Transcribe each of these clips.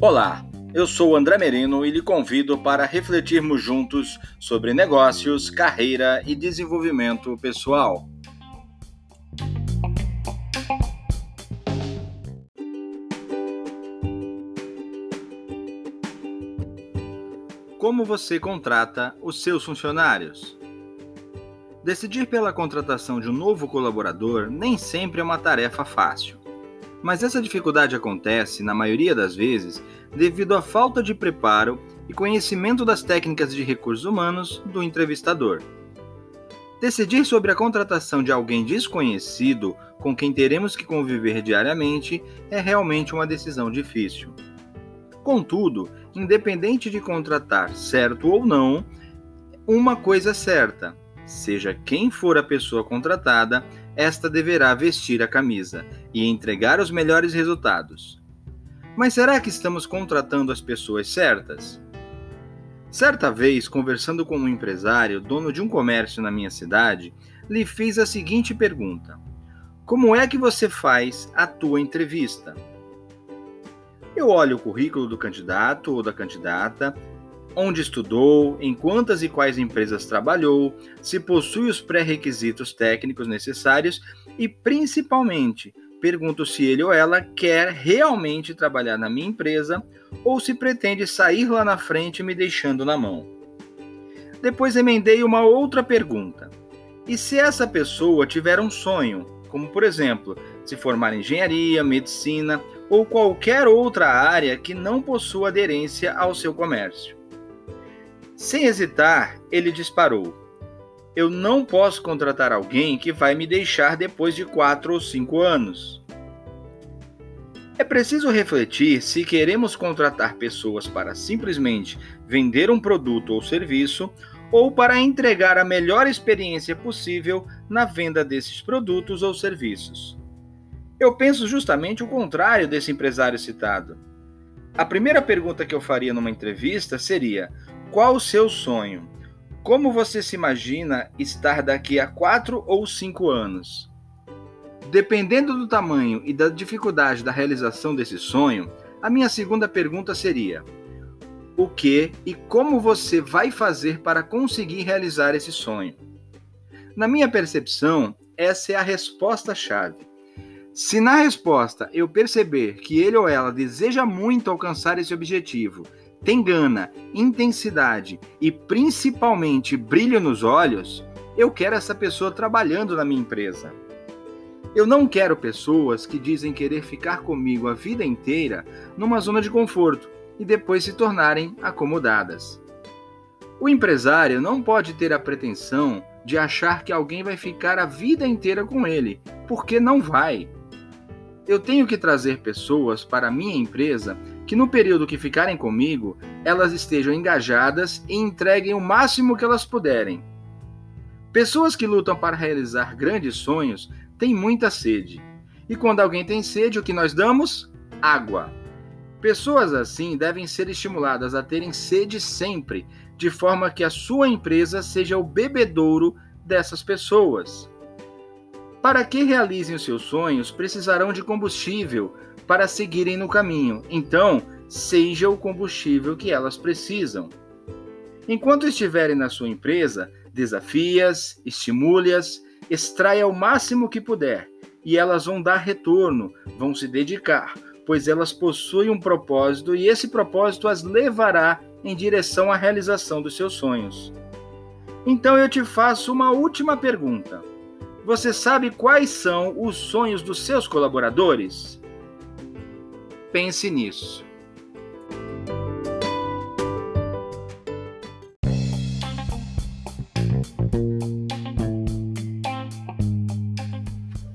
Olá, eu sou André Merino e lhe convido para refletirmos juntos sobre negócios, carreira e desenvolvimento pessoal. Como você contrata os seus funcionários? Decidir pela contratação de um novo colaborador nem sempre é uma tarefa fácil. Mas essa dificuldade acontece, na maioria das vezes, devido à falta de preparo e conhecimento das técnicas de recursos humanos do entrevistador. Decidir sobre a contratação de alguém desconhecido com quem teremos que conviver diariamente é realmente uma decisão difícil. Contudo, independente de contratar certo ou não, uma coisa é certa: seja quem for a pessoa contratada, esta deverá vestir a camisa e entregar os melhores resultados. Mas será que estamos contratando as pessoas certas? Certa vez, conversando com um empresário, dono de um comércio na minha cidade, lhe fiz a seguinte pergunta: Como é que você faz a tua entrevista? Eu olho o currículo do candidato ou da candidata onde estudou, em quantas e quais empresas trabalhou, se possui os pré-requisitos técnicos necessários e, principalmente, pergunto se ele ou ela quer realmente trabalhar na minha empresa ou se pretende sair lá na frente me deixando na mão. Depois emendei uma outra pergunta. E se essa pessoa tiver um sonho, como por exemplo, se formar em engenharia, medicina ou qualquer outra área que não possua aderência ao seu comércio? Sem hesitar, ele disparou. Eu não posso contratar alguém que vai me deixar depois de quatro ou cinco anos. É preciso refletir se queremos contratar pessoas para simplesmente vender um produto ou serviço ou para entregar a melhor experiência possível na venda desses produtos ou serviços. Eu penso justamente o contrário desse empresário citado. A primeira pergunta que eu faria numa entrevista seria: qual o seu sonho? Como você se imagina estar daqui a quatro ou cinco anos? Dependendo do tamanho e da dificuldade da realização desse sonho, a minha segunda pergunta seria: o que e como você vai fazer para conseguir realizar esse sonho? Na minha percepção, essa é a resposta-chave. Se na resposta eu perceber que ele ou ela deseja muito alcançar esse objetivo tem gana, intensidade e principalmente brilho nos olhos, eu quero essa pessoa trabalhando na minha empresa. Eu não quero pessoas que dizem querer ficar comigo a vida inteira numa zona de conforto e depois se tornarem acomodadas. O empresário não pode ter a pretensão de achar que alguém vai ficar a vida inteira com ele, porque não vai. Eu tenho que trazer pessoas para a minha empresa que no período que ficarem comigo, elas estejam engajadas e entreguem o máximo que elas puderem. Pessoas que lutam para realizar grandes sonhos têm muita sede. E quando alguém tem sede, o que nós damos? Água. Pessoas assim devem ser estimuladas a terem sede sempre, de forma que a sua empresa seja o bebedouro dessas pessoas. Para que realizem os seus sonhos, precisarão de combustível para seguirem no caminho. Então, seja o combustível que elas precisam. Enquanto estiverem na sua empresa, desafie-as, estimule-as, extraia o máximo que puder e elas vão dar retorno, vão se dedicar, pois elas possuem um propósito e esse propósito as levará em direção à realização dos seus sonhos. Então eu te faço uma última pergunta. Você sabe quais são os sonhos dos seus colaboradores? Pense nisso.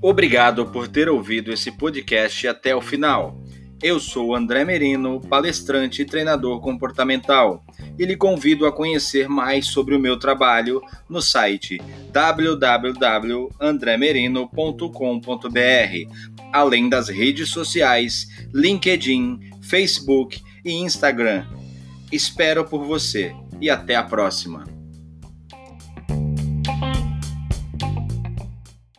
Obrigado por ter ouvido esse podcast até o final. Eu sou André Merino, palestrante e treinador comportamental, e lhe convido a conhecer mais sobre o meu trabalho no site www.andremerino.com.br, além das redes sociais LinkedIn, Facebook e Instagram. Espero por você e até a próxima!